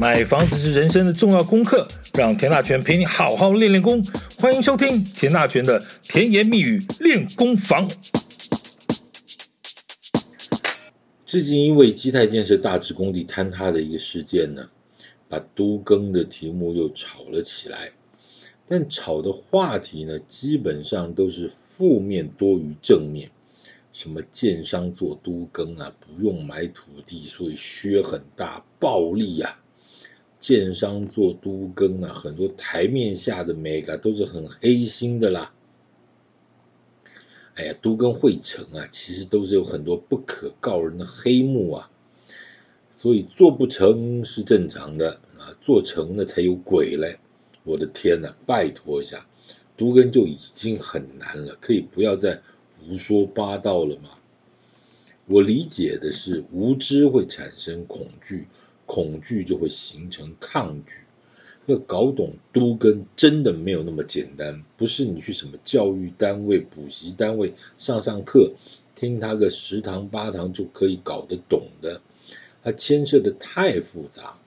买房子是人生的重要功课，让田大权陪你好好练练功。欢迎收听田大权的甜言蜜语练功房。最近因为基泰建设大直工地坍塌的一个事件呢，把都更的题目又炒了起来。但炒的话题呢，基本上都是负面多于正面。什么建商做都更啊，不用买土地，所以削很大，暴利啊。建商做都更啊，很多台面下的眉角都是很黑心的啦。哎呀，都更会成啊，其实都是有很多不可告人的黑幕啊。所以做不成是正常的啊，做成了才有鬼嘞。我的天呐，拜托一下，都更就已经很难了，可以不要再。胡说八道了吗？我理解的是，无知会产生恐惧，恐惧就会形成抗拒。要搞懂都更真的没有那么简单，不是你去什么教育单位、补习单位上上课，听他个十堂八堂就可以搞得懂的。它牵涉的太复杂。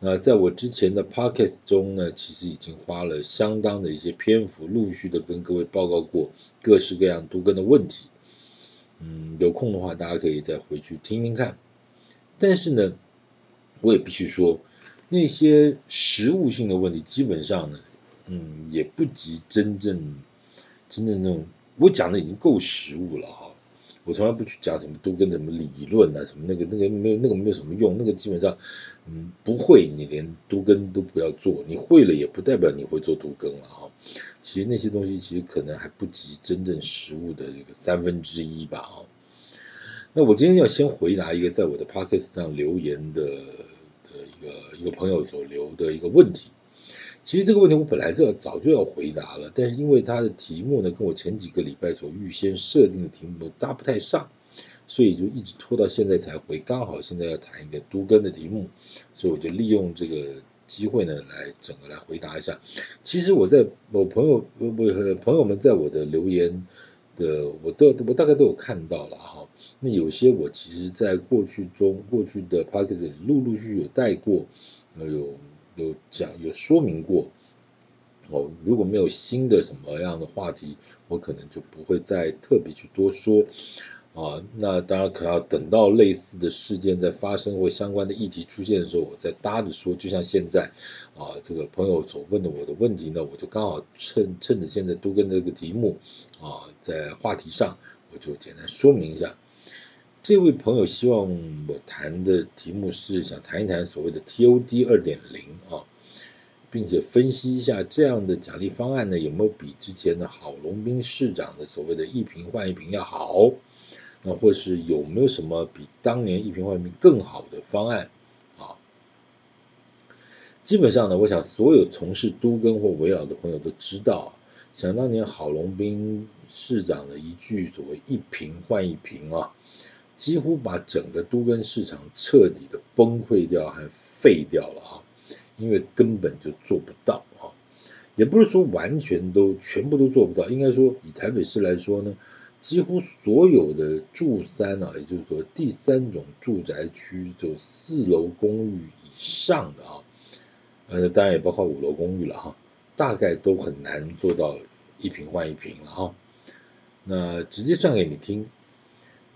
那在我之前的 podcast 中呢，其实已经花了相当的一些篇幅，陆续的跟各位报告过各式各样都更的问题。嗯，有空的话，大家可以再回去听听看。但是呢，我也必须说，那些实物性的问题，基本上呢，嗯，也不及真正真正那种我讲的已经够实务了哈。我从来不去讲什么都更什么理论啊，什么那个那个没有那个没有什么用，那个基本上，嗯，不会，你连都更都不要做，你会了也不代表你会做都更了哈。其实那些东西其实可能还不及真正实物的这个三分之一吧哈。那我今天要先回答一个在我的 podcast 上留言的的一个一个朋友所留的一个问题。其实这个问题我本来就早就要回答了，但是因为他的题目呢，跟我前几个礼拜所预先设定的题目搭不太上，所以就一直拖到现在才回。刚好现在要谈一个都更的题目，所以我就利用这个机会呢，来整个来回答一下。其实我在我朋友我朋友们在我的留言的，我都我大概都有看到了哈。那有些我其实在过去中过去的 podcast 里陆陆续续有带过，呃有。有讲有说明过哦，如果没有新的什么样的话题，我可能就不会再特别去多说啊。那当然可要等到类似的事件在发生或相关的议题出现的时候，我再搭着说。就像现在啊，这个朋友所问的我的问题呢，我就刚好趁趁着现在都跟这个题目啊，在话题上，我就简单说明一下。这位朋友希望我谈的题目是想谈一谈所谓的 TOD 二点零啊，并且分析一下这样的奖励方案呢，有没有比之前的郝龙斌市长的所谓的一瓶换一瓶要好？那或是有没有什么比当年一瓶换一瓶更好的方案啊？基本上呢，我想所有从事都更或围老的朋友都知道，想当年郝龙斌市长的一句所谓一瓶换一瓶啊。几乎把整个都跟市场彻底的崩溃掉，还废掉了啊！因为根本就做不到啊，也不是说完全都全部都做不到，应该说以台北市来说呢，几乎所有的住三啊，也就是说第三种住宅区，就四楼公寓以上的啊，呃，当然也包括五楼公寓了哈，大概都很难做到一平换一平了哈。那直接算给你听。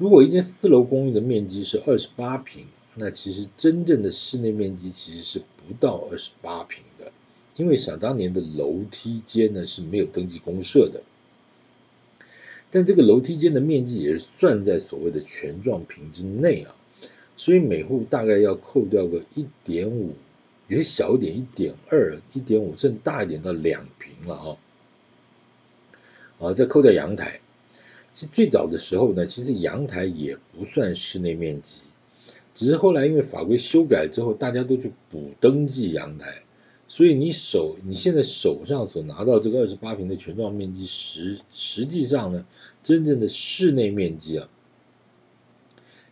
如果一间四楼公寓的面积是二十八平，那其实真正的室内面积其实是不到二十八平的，因为想当年的楼梯间呢是没有登记公设的，但这个楼梯间的面积也是算在所谓的权状坪之内啊，所以每户大概要扣掉个一点五，有些小一点一点二、一点五，甚至大一点到两平了啊，啊，再扣掉阳台。其实最早的时候呢，其实阳台也不算室内面积，只是后来因为法规修改之后，大家都去补登记阳台，所以你手你现在手上所拿到这个二十八平的全幢面积，实实际上呢，真正的室内面积啊，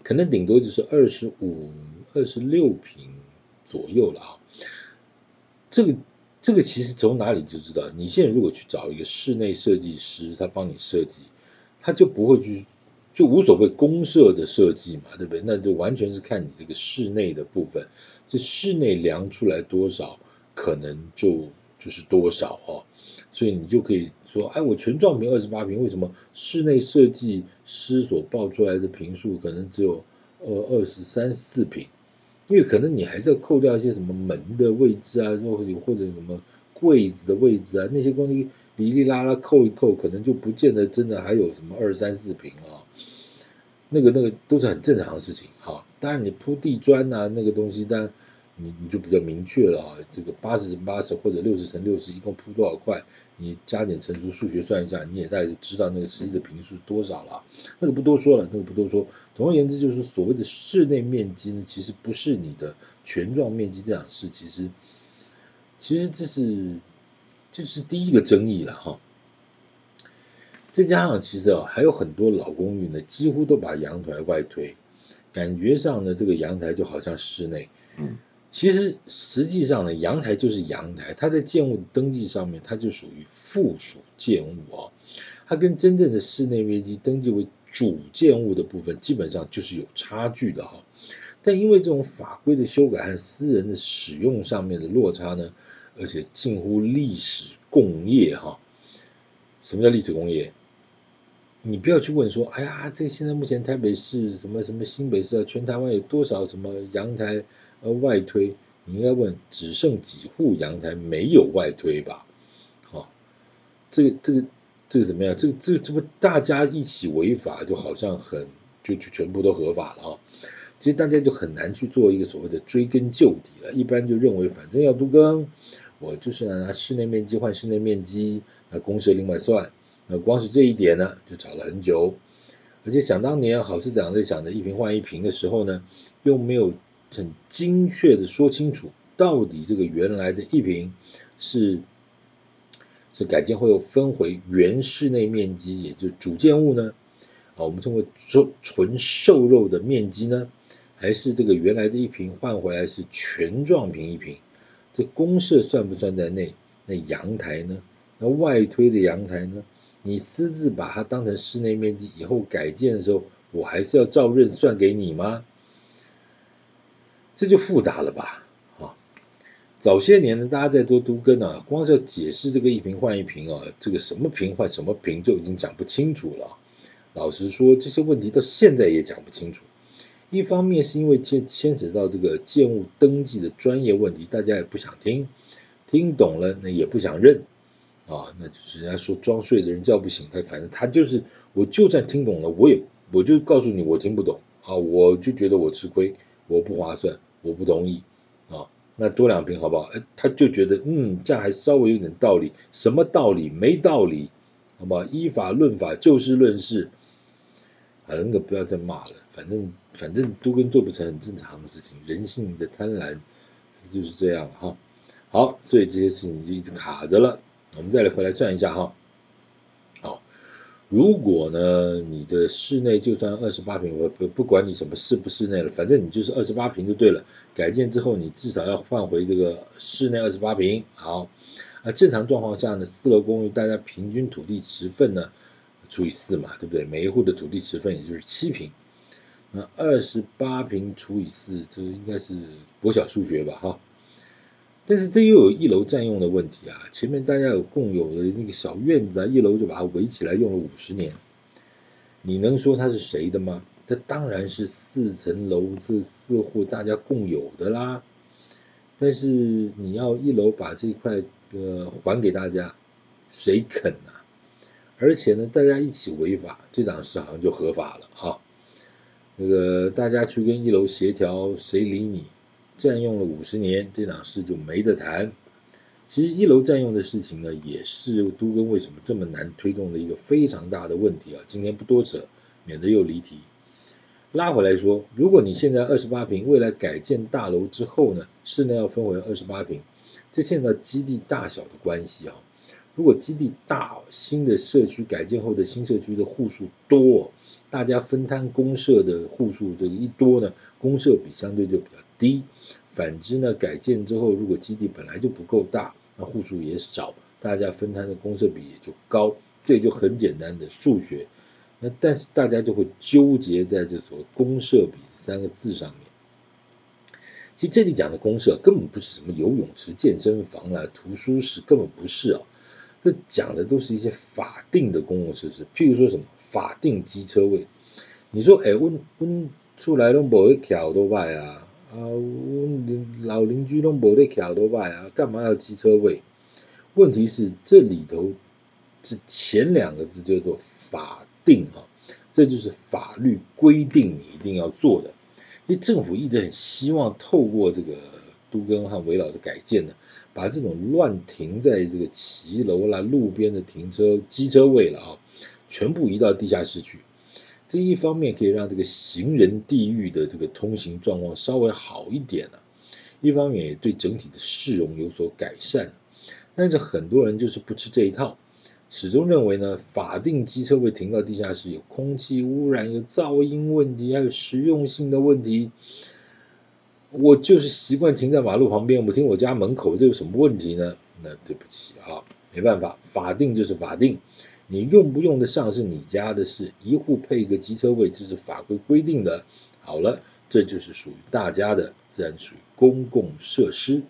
可能顶多就是二十五、二十六平左右了啊。这个这个其实从哪里就知道，你现在如果去找一个室内设计师，他帮你设计。他就不会去就无所谓公设的设计嘛，对不对？那就完全是看你这个室内的部分，这室内量出来多少，可能就就是多少哦。所以你就可以说，哎，我全幢平二十八平，为什么室内设计师所报出来的平数可能只有呃二十三四平？因为可能你还是要扣掉一些什么门的位置啊，或者或者什么柜子的位置啊，那些东西哩哩啦啦扣一扣，可能就不见得真的还有什么二三四平啊。那个那个都是很正常的事情哈。当然你铺地砖啊，那个东西，当然你你就比较明确了啊。这个八十乘八十或者六十乘六十，一共铺多少块？你加减乘除，数学算一下，你也大概知道那个实际的坪数是多少了。那个不多说了，那个不多说。总而言之，就是所谓的室内面积呢，其实不是你的全幢面积这样式，其实其实这是这是第一个争议了哈。再加上其实啊，还有很多老公寓呢，几乎都把阳台外推，感觉上呢，这个阳台就好像室内。嗯。其实实际上呢，阳台就是阳台，它在建物登记上面，它就属于附属建物啊，它跟真正的室内面积登记为主建物的部分，基本上就是有差距的哈。但因为这种法规的修改和私人的使用上面的落差呢，而且近乎历史共业哈。什么叫历史共业？你不要去问说，哎呀，这个现在目前台北市什么什么新北市啊，全台湾有多少什么阳台？呃，外推，你应该问只剩几户阳台没有外推吧？好、这个这个这个怎么样？这个这个这不大家一起违法，就好像很就就全部都合法了啊、哦？其实大家就很难去做一个所谓的追根究底了。一般就认为反正要都更，我就是拿室内面积换室内面积，那公设另外算。那光是这一点呢，就找了很久。而且想当年郝市长在讲的一坪换一坪的时候呢，又没有。很精确的说清楚，到底这个原来的一坪是是改建后又分回原室内面积，也就主建物呢？啊，我们称为纯纯瘦肉的面积呢？还是这个原来的一坪换回来是全幢平一坪？公社算不算在内？那阳台呢？那外推的阳台呢？你私自把它当成室内面积，以后改建的时候，我还是要照认算给你吗？这就复杂了吧，啊，早些年呢，大家在做都更啊，光是要解释这个一平换一平啊，这个什么平换什么平就已经讲不清楚了。老实说，这些问题到现在也讲不清楚。一方面是因为牵牵扯到这个建物登记的专业问题，大家也不想听，听懂了那也不想认啊，那就是人家说装睡的人叫不醒，他反正他就是，我就算听懂了，我也我就告诉你我听不懂啊，我就觉得我吃亏，我不划算。我不同意啊，那多两瓶好不好？哎，他就觉得嗯，这样还稍微有点道理。什么道理？没道理，好不好？依法论法，就事论事。啊，那个不要再骂了，反正反正都跟做不成，很正常的事情。人性的贪婪就是这样哈。好，所以这些事情就一直卡着了。我们再来回来算一下哈。好如果呢，你的室内就算二十八平，我不不管你什么室不室内了，反正你就是二十八平就对了。改建之后，你至少要换回这个室内二十八平。好，啊，正常状况下呢，四楼公寓大家平均土地持份呢除以四嘛，对不对？每一户的土地持份也就是七平。那二十八平除以四，这应该是国小数学吧？哈。但是这又有一楼占用的问题啊！前面大家有共有的那个小院子啊，一楼就把它围起来用了五十年，你能说它是谁的吗？它当然是四层楼这四户大家共有的啦。但是你要一楼把这块呃还给大家，谁肯啊？而且呢，大家一起违法，这档事好像就合法了啊！那个大家去跟一楼协调，谁理你？占用了五十年，这档事就没得谈。其实一楼占用的事情呢，也是都跟为什么这么难推动的一个非常大的问题啊。今天不多扯，免得又离题。拉回来说，如果你现在二十八平，未来改建大楼之后呢，室内要分为二十八平，这牵扯到基地大小的关系啊。如果基地大，新的社区改建后的新社区的户数多，大家分摊公社的户数这个一多呢，公社比相对就比较低。反之呢，改建之后，如果基地本来就不够大，那户数也少，大家分摊的公社比也就高，这就很简单的数学，那但是大家就会纠结在这所公社比三个字上面。其实这里讲的公社根本不是什么游泳池、健身房啦、图书室，根本不是啊。这讲的都是一些法定的公共设施，譬如说什么法定机车位。你说，哎，温温出来都没得骑多拜啊，啊，温老邻居都没得骑多拜啊，干嘛要机车位？问题是这里头这前两个字叫做法定啊，这就是法律规定你一定要做的。因为政府一直很希望透过这个都更和围老的改建呢，把这种乱停在这个骑楼啦、路边的停车机车位了啊，全部移到地下室去。这一方面可以让这个行人地域的这个通行状况稍微好一点了，一方面也对整体的市容有所改善。但是很多人就是不吃这一套，始终认为呢，法定机车位停到地下室有空气污染、有噪音问题，还有实用性的问题。我就是习惯停在马路旁边，我停我家门口，这有什么问题呢？那对不起啊，没办法，法定就是法定，你用不用得上是你家的事，一户配一个机车位，这是法规规定的。好了，这就是属于大家的，自然属于公共设施。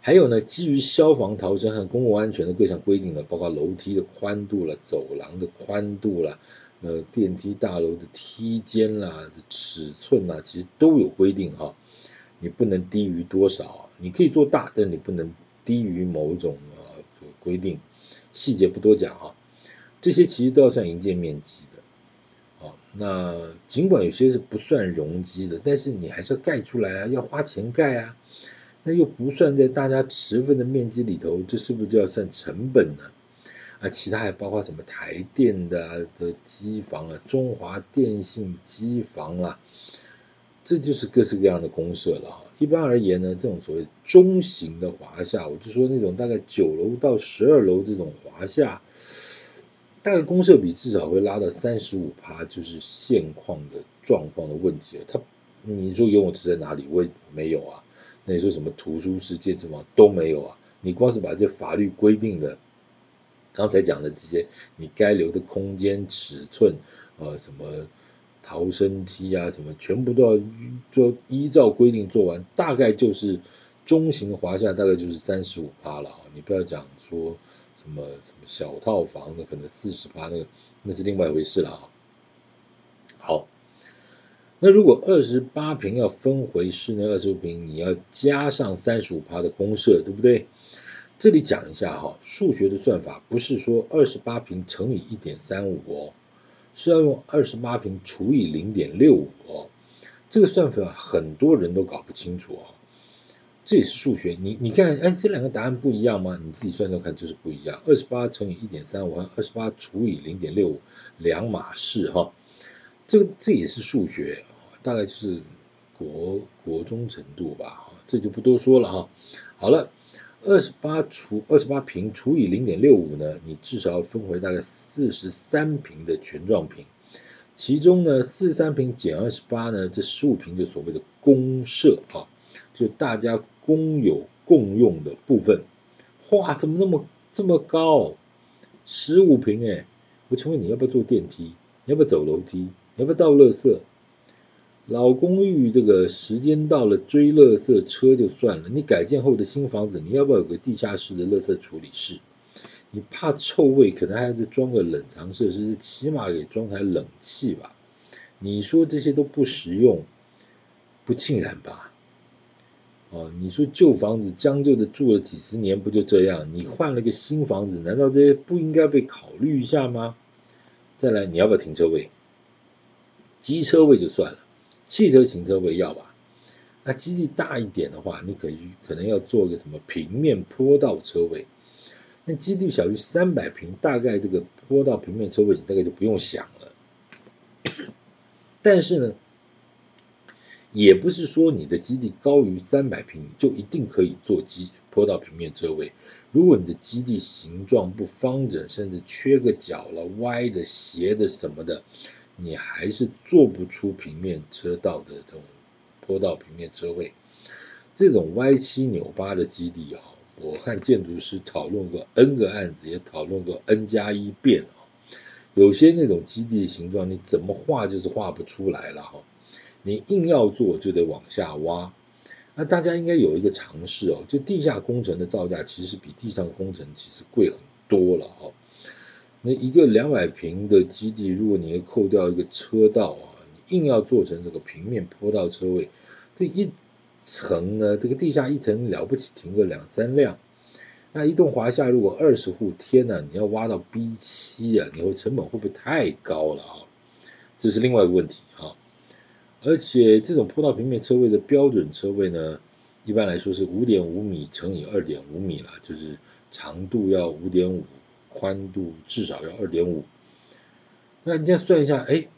还有呢，基于消防逃生和公共安全的各项规定呢，包括楼梯的宽度了、走廊的宽度了、呃电梯大楼的梯间啦、尺寸啦，其实都有规定哈。你不能低于多少，你可以做大，但你不能低于某种呃规定。细节不多讲哈，这些其实都要算营建面积的。啊，那尽管有些是不算容积的，但是你还是要盖出来啊，要花钱盖啊。那又不算在大家持分的面积里头，这是不是就要算成本呢？啊，其他还包括什么台电的、的机房啊，中华电信机房啊，这就是各式各样的公社了哈。一般而言呢，这种所谓中型的华夏，我就说那种大概九楼到十二楼这种华夏，大概公社比至少会拉到三十五趴，就是现况的状况的问题了。它，你说游泳池在哪里？我也没有啊。那你说什么图书室、健身房都没有啊？你光是把这法律规定的，刚才讲的这些，你该留的空间尺寸，呃，什么逃生梯啊，什么全部都要做依照规定做完，大概就是中型华夏，大概就是三十五趴了啊。你不要讲说什么什么小套房的可能四十趴，那个那是另外一回事了啊。好。那如果二十八平要分回室内二十五平，你要加上三十五趴的公设，对不对？这里讲一下哈，数学的算法不是说二十八平乘以一点三五哦，是要用二十八平除以零点六五哦。这个算法很多人都搞不清楚哦。这也是数学，你你看，哎，这两个答案不一样吗？你自己算算看，就是不一样。二十八乘以一点三五和二十八除以零点六五两码事哈。这个这也是数学，大概就是国国中程度吧，这就不多说了哈。好了，二十八除二十八平除以零点六五呢，你至少要分回大概四十三平的全状平，其中呢四十三平减二十八呢，这十五平就所谓的公社啊，就大家公有共用的部分。哇，怎么那么这么高？十五平哎，我请问你要不要坐电梯？你要不要走楼梯？你要不要倒垃圾？老公寓这个时间到了追垃圾车就算了，你改建后的新房子，你要不要有个地下室的垃圾处理室？你怕臭味，可能还得装个冷藏设施，起码给装台冷气吧？你说这些都不实用，不尽然吧？哦，你说旧房子将就的住了几十年，不就这样？你换了个新房子，难道这些不应该被考虑一下吗？再来，你要不要停车位？机车位就算了，汽车停车位要吧？那基地大一点的话，你可以可能要做个什么平面坡道车位。那基地小于三百平，大概这个坡道平面车位你大概就不用想了。但是呢，也不是说你的基地高于三百平就一定可以做基坡道平面车位。如果你的基地形状不方整，甚至缺个角了、歪的、斜的什么的。你还是做不出平面车道的这种坡道平面车位，这种歪七扭八的基地啊，我和建筑师讨论过 N 个案子，也讨论过 N 加一遍啊，有些那种基地的形状，你怎么画就是画不出来了哈。你硬要做，就得往下挖。那大家应该有一个常识哦，就地下工程的造价其实比地上工程其实贵很多了哈。那一个两百平的基地，如果你要扣掉一个车道啊，你硬要做成这个平面坡道车位，这一层呢，这个地下一层了不起停个两三辆。那一栋华夏如果二十户，天呐，你要挖到 B 七啊，你会成本会不会太高了啊？这是另外一个问题啊。而且这种坡道平面车位的标准车位呢，一般来说是五点五米乘以二点五米了，就是长度要五点五，宽度至少要二点五。那你这样算一下，哎，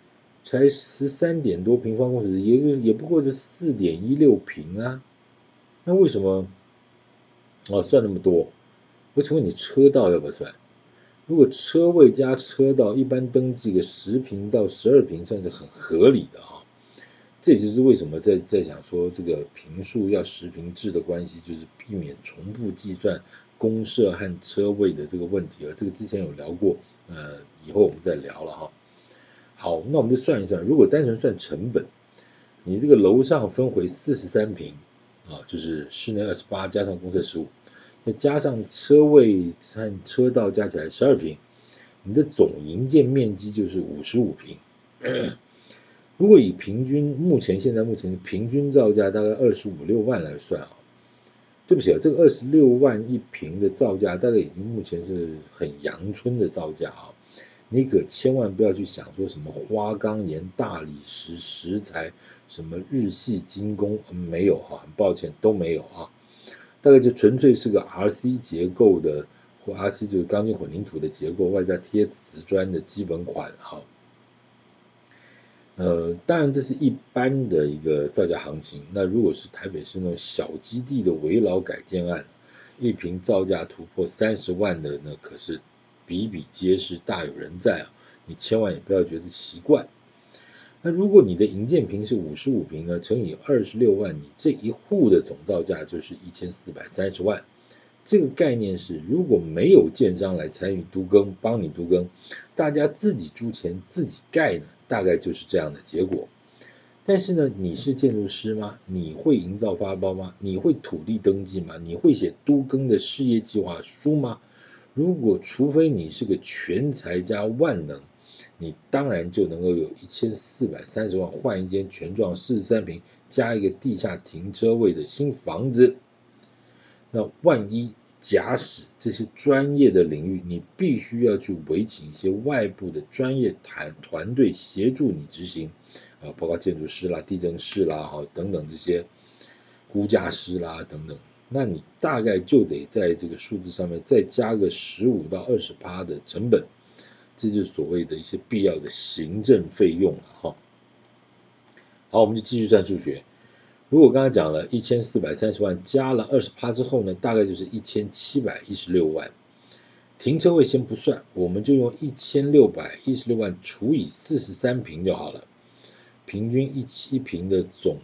才十三点多平方公尺，也也不过是四点一六平啊。那为什么哦算那么多？我请问你车道要不要算？如果车位加车道，一般登记个十平到十二平算是很合理的啊。这也就是为什么在在讲说这个平数要十平制的关系，就是避免重复计算公社和车位的这个问题啊。这个之前有聊过，呃，以后我们再聊了哈。好，那我们就算一算，如果单纯算成本，你这个楼上分回四十三平啊，就是室内二十八加上公厕十五，再加上车位和车道加起来十二平，你的总营建面积就是五十五平。如果以平均目前现在目前平均造价大概二十五六万来算啊，对不起啊，这个二十六万一平的造价大概已经目前是很阳春的造价啊，你可千万不要去想说什么花岗岩、大理石、石材，什么日系精工，没有啊，很抱歉都没有啊，大概就纯粹是个 RC 结构的或 RC 就是钢筋混凝土的结构，外加贴瓷砖的基本款啊。呃，当然这是一般的一个造价行情。那如果是台北市那种小基地的危老改建案，一坪造价突破三十万的，那可是比比皆是，大有人在啊！你千万也不要觉得奇怪。那如果你的营建坪是五十五坪呢，乘以二十六万，你这一户的总造价就是一千四百三十万。这个概念是，如果没有建商来参与都更，帮你都更，大家自己出钱自己盖呢？大概就是这样的结果，但是呢，你是建筑师吗？你会营造发包吗？你会土地登记吗？你会写都更的事业计划书吗？如果除非你是个全才加万能，你当然就能够有一千四百三十万换一间全幢四十三平加一个地下停车位的新房子。那万一？假使这些专业的领域，你必须要去委请一些外部的专业团团队协助你执行，啊，包括建筑师啦、地震士啦、哈等等这些估价师啦等等，那你大概就得在这个数字上面再加个十五到二十趴的成本，这就是所谓的一些必要的行政费用了哈。好，我们就继续算数学。如果刚才讲了一千四百三十万加了二十趴之后呢，大概就是一千七百一十六万。停车位先不算，我们就用一千六百一十六万除以四十三平就好了。平均一七坪的总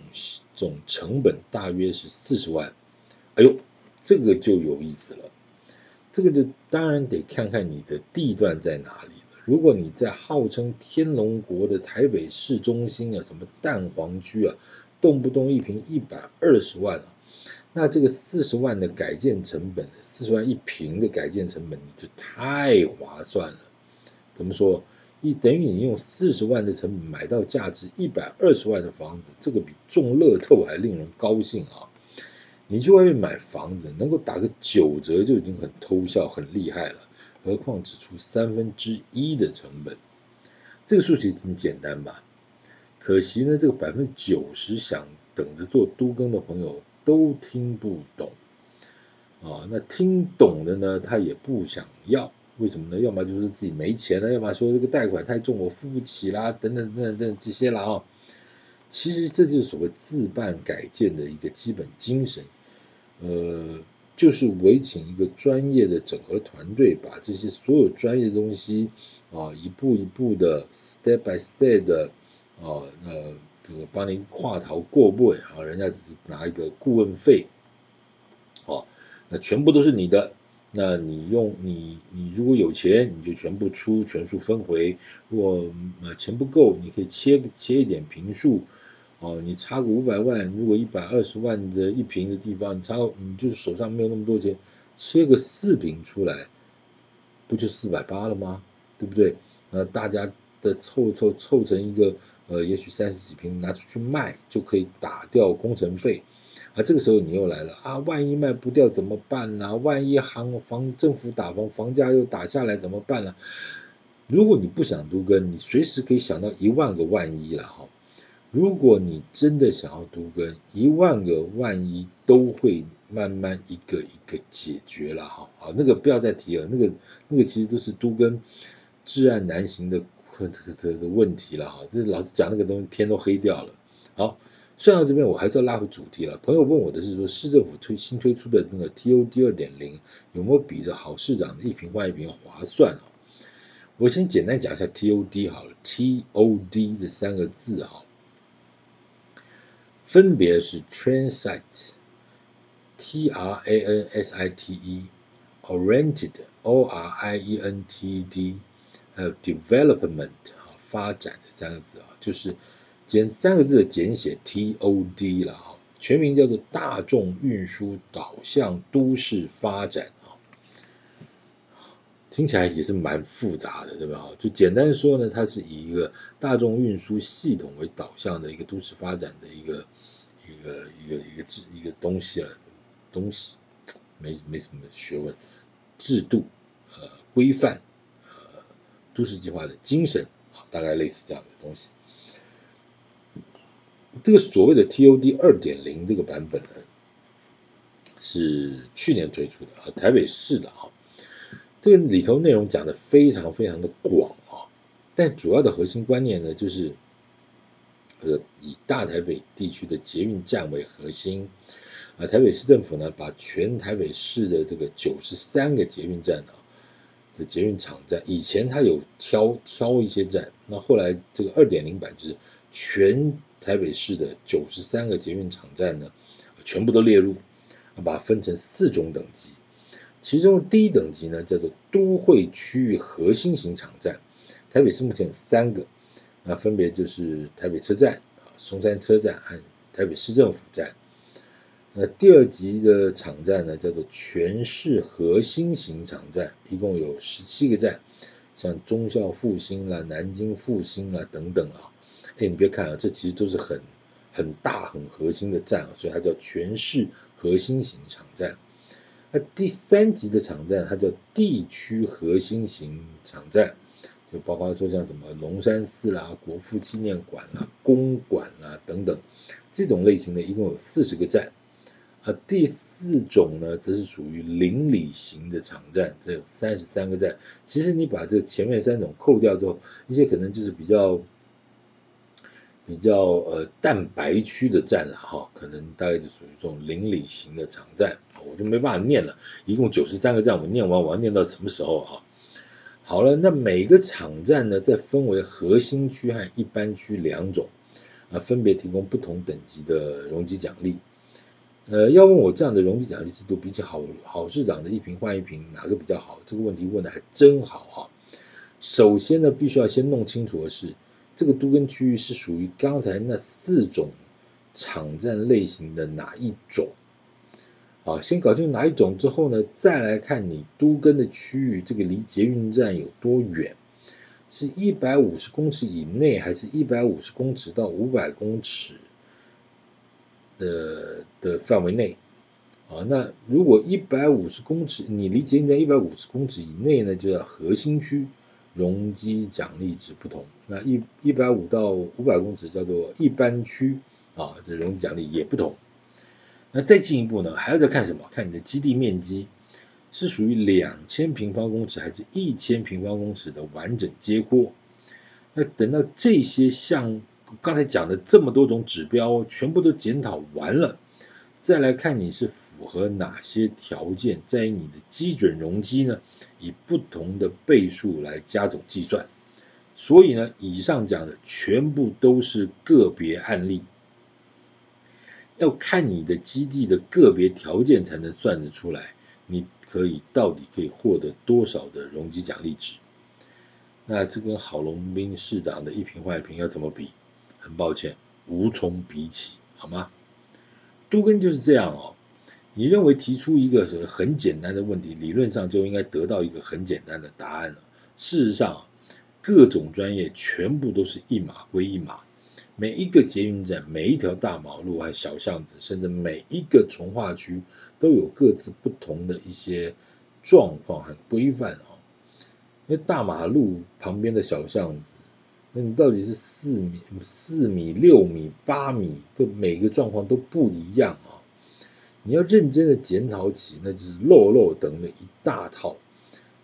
总成本大约是四十万。哎呦，这个就有意思了。这个就当然得看看你的地段在哪里了。如果你在号称天龙国的台北市中心啊，什么蛋黄区啊。动不动一平一百二十万啊，那这个四十万的改建成本，四十万一平的改建成本，你就太划算了。怎么说？一等于你用四十万的成本买到价值一百二十万的房子，这个比中乐透还令人高兴啊！你去外面买房子，能够打个九折就已经很偷笑、很厉害了，何况只出三分之一的成本，这个数学很简单吧？可惜呢，这个百分之九十想等着做都更的朋友都听不懂啊。那听懂的呢，他也不想要，为什么呢？要么就是自己没钱了，要么说这个贷款太重，我付不起啦，等等等等等这些啦啊。其实这就是所谓自办改建的一个基本精神，呃，就是委请一个专业的整合团队，把这些所有专业的东西啊，一步一步的 step by step 的。哦，那这个帮您跨图过目啊，人家只是拿一个顾问费，哦，那全部都是你的，那你用你你如果有钱，你就全部出，全数分回；如果呃钱不够，你可以切切一点平数，哦，你差个五百万，如果一百二十万的一平的地方，你差你就是手上没有那么多钱，切个四平出来，不就四百八了吗？对不对？那，大家的凑凑凑成一个呃，也许三十几平拿出去卖，就可以打掉工程费。啊，这个时候你又来了啊！万一卖不掉怎么办呢？万一行房政府打房，房价又打下来怎么办呢？如果你不想都更，你随时可以想到一万个万一了哈。如果你真的想要都更，一万个万一都会慢慢一个一个解决了哈。啊，那个不要再提了，那个那个其实都是都更至暗难行的这个这的问题了哈。这老是讲那个东西，天都黑掉了。好。算到这边，我还是要拉回主题了。朋友问我的是说，市政府推新推出的那个 TOD 二点零有没有比的好市长的一坪换一坪划算啊？我先简单讲一下 TOD 好了，TOD 这三个字哈，分别是 Transite，T R A N S I T E，Oriented，O R I E N T E D，还有 Development 啊，发展的三个字啊，就是。简三个字的简写 TOD 了哈，全名叫做大众运输导向都市发展啊，听起来也是蛮复杂的，对吧？就简单说呢，它是以一个大众运输系统为导向的一个都市发展的一个一个一个一个制一个东西了，东西没没什么学问，制度呃规范都市计划的精神啊，大概类似这样的东西。这个所谓的 TOD 二点零这个版本呢，是去年推出的啊，台北市的啊，这个里头内容讲的非常非常的广啊，但主要的核心观念呢，就是呃以大台北地区的捷运站为核心啊，台北市政府呢把全台北市的这个九十三个捷运站啊的捷运场站，以前它有挑挑一些站，那后来这个二点零版就是全。台北市的九十三个捷运场站呢，全部都列入，把它分成四种等级。其中第一等级呢叫做都会区域核心型场站，台北市目前有三个，那分别就是台北车站啊、松山车站和台北市政府站。那第二级的场站呢叫做全市核心型场站，一共有十七个站，像忠孝复兴啦、南京复兴啦等等啊。哎，你别看啊，这其实都是很很大很核心的站啊，所以它叫全市核心型场站。那第三级的场站，它叫地区核心型场站，就包括说像什么龙山寺啦、国父纪念馆啦、公馆啦等等，这种类型的一共有四十个站。啊，第四种呢，则是属于邻里型的场站，这三十三个站。其实你把这前面三种扣掉之后，一些可能就是比较。比较呃蛋白区的站了哈，可能大概就属于这种邻里型的场站，我就没办法念了。一共九十三个站，我念完我要念到什么时候啊？好了，那每个场站呢，再分为核心区和一般区两种啊，分别提供不同等级的容积奖励。呃，要问我这样的容积奖励制度比起好好市长的一瓶换一瓶哪个比较好？这个问题问的还真好哈。首先呢，必须要先弄清楚的是。这个都跟区域是属于刚才那四种场站类型的哪一种？啊，先搞清楚哪一种之后呢，再来看你都跟的区域，这个离捷运站有多远？是一百五十公尺以内，还是一百五十公尺到五百公尺的的范围内？啊，那如果一百五十公尺，你离捷运站一百五十公尺以内呢，就叫核心区。容积奖励值不同，那一一百五到五百公尺叫做一般区啊，这容积奖励也不同。那再进一步呢，还要再看什么？看你的基地面积是属于两千平方公尺还是一千平方公尺的完整街廓。那等到这些像刚才讲的这么多种指标全部都检讨完了。再来看你是符合哪些条件，再以你的基准容积呢，以不同的倍数来加总计算。所以呢，以上讲的全部都是个别案例，要看你的基地的个别条件才能算得出来。你可以到底可以获得多少的容积奖励值？那这跟郝龙斌市长的一瓶换一坪要怎么比？很抱歉，无从比起，好吗？都更就是这样哦。你认为提出一个很简单的问题，理论上就应该得到一个很简单的答案了。事实上，各种专业全部都是一码归一码。每一个捷运站、每一条大马路和小巷子，甚至每一个从化区，都有各自不同的一些状况和规范哦。那大马路旁边的小巷子，那你到底是四米、四米、六米、八米，这每个状况都不一样啊。你要认真的检讨起，那就是漏漏等的一大套。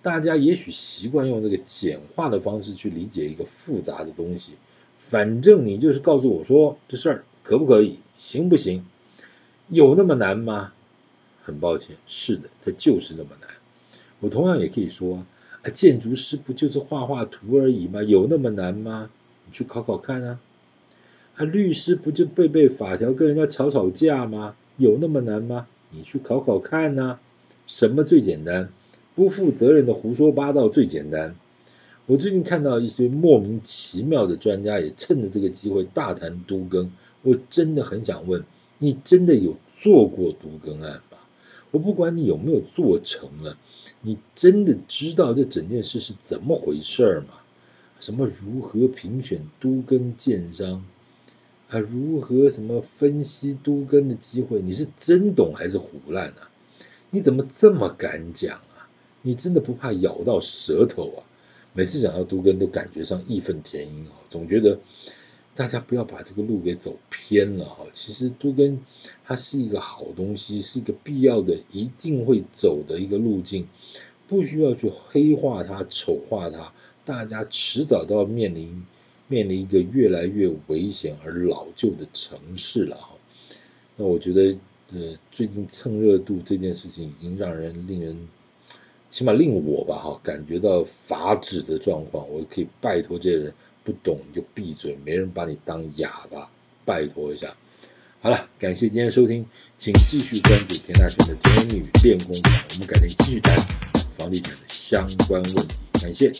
大家也许习惯用这个简化的方式去理解一个复杂的东西。反正你就是告诉我说这事儿可不可以，行不行？有那么难吗？很抱歉，是的，它就是那么难。我同样也可以说，啊，建筑师不就是画画图而已吗？有那么难吗？你去考考看啊。啊，律师不就背背法条跟人家吵吵架吗？有那么难吗？你去考考看呐。什么最简单？不负责任的胡说八道最简单。我最近看到一些莫名其妙的专家也趁着这个机会大谈都更，我真的很想问，你真的有做过都更案吗？我不管你有没有做成了，你真的知道这整件事是怎么回事儿吗？什么如何评选都跟建商啊？如何什么分析都跟的机会？你是真懂还是胡烂啊？你怎么这么敢讲啊？你真的不怕咬到舌头啊？每次讲到都跟，都感觉上义愤填膺啊，总觉得大家不要把这个路给走偏了哈。其实都跟它是一个好东西，是一个必要的、一定会走的一个路径，不需要去黑化它、丑化它。大家迟早都要面临面临一个越来越危险而老旧的城市了哈。那我觉得，呃，最近蹭热度这件事情已经让人令人。起码令我吧哈感觉到法指的状况，我可以拜托这些人不懂就闭嘴，没人把你当哑巴，拜托一下。好了，感谢今天收听，请继续关注田大全的甜言蜜语练功房，我们改天继续谈房地产的相关问题，感谢。